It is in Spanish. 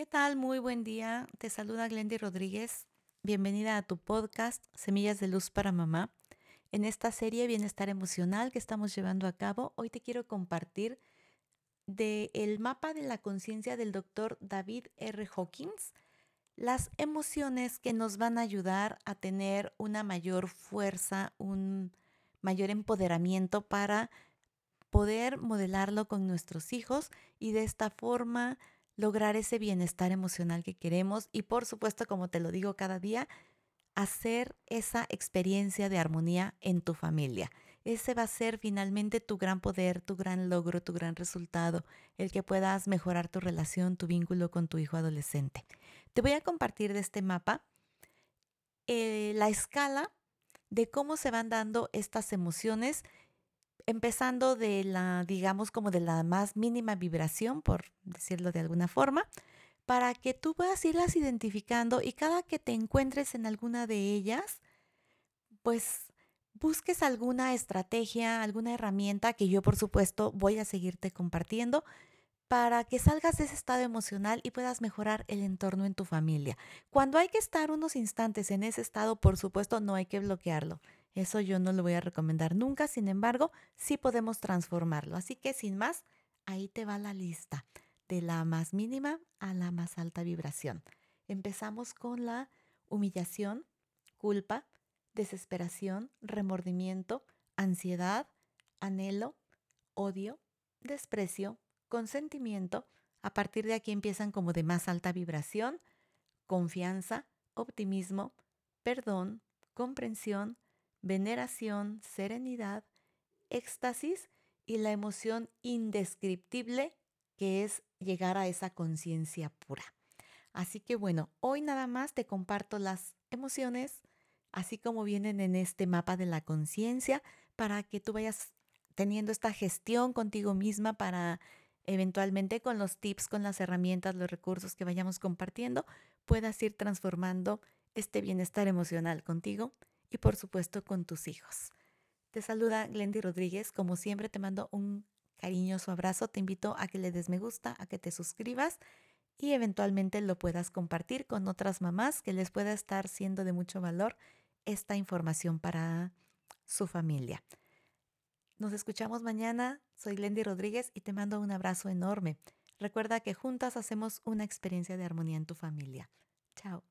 ¿Qué tal? Muy buen día. Te saluda Glendy Rodríguez. Bienvenida a tu podcast Semillas de Luz para Mamá. En esta serie Bienestar Emocional que estamos llevando a cabo, hoy te quiero compartir del el mapa de la conciencia del doctor David R. Hawkins, las emociones que nos van a ayudar a tener una mayor fuerza, un mayor empoderamiento para poder modelarlo con nuestros hijos y de esta forma lograr ese bienestar emocional que queremos y por supuesto, como te lo digo cada día, hacer esa experiencia de armonía en tu familia. Ese va a ser finalmente tu gran poder, tu gran logro, tu gran resultado, el que puedas mejorar tu relación, tu vínculo con tu hijo adolescente. Te voy a compartir de este mapa eh, la escala de cómo se van dando estas emociones empezando de la, digamos, como de la más mínima vibración, por decirlo de alguna forma, para que tú puedas irlas identificando y cada que te encuentres en alguna de ellas, pues busques alguna estrategia, alguna herramienta que yo por supuesto voy a seguirte compartiendo para que salgas de ese estado emocional y puedas mejorar el entorno en tu familia. Cuando hay que estar unos instantes en ese estado, por supuesto, no hay que bloquearlo. Eso yo no lo voy a recomendar nunca, sin embargo, sí podemos transformarlo. Así que sin más, ahí te va la lista, de la más mínima a la más alta vibración. Empezamos con la humillación, culpa, desesperación, remordimiento, ansiedad, anhelo, odio, desprecio, consentimiento. A partir de aquí empiezan como de más alta vibración, confianza, optimismo, perdón, comprensión, veneración, serenidad, éxtasis y la emoción indescriptible que es llegar a esa conciencia pura. Así que bueno, hoy nada más te comparto las emociones, así como vienen en este mapa de la conciencia, para que tú vayas teniendo esta gestión contigo misma para eventualmente con los tips, con las herramientas, los recursos que vayamos compartiendo, puedas ir transformando este bienestar emocional contigo y por supuesto con tus hijos. Te saluda Glendy Rodríguez. Como siempre te mando un cariñoso abrazo. Te invito a que le des me gusta, a que te suscribas y eventualmente lo puedas compartir con otras mamás que les pueda estar siendo de mucho valor esta información para su familia. Nos escuchamos mañana. Soy Glendy Rodríguez y te mando un abrazo enorme. Recuerda que juntas hacemos una experiencia de armonía en tu familia. Chao.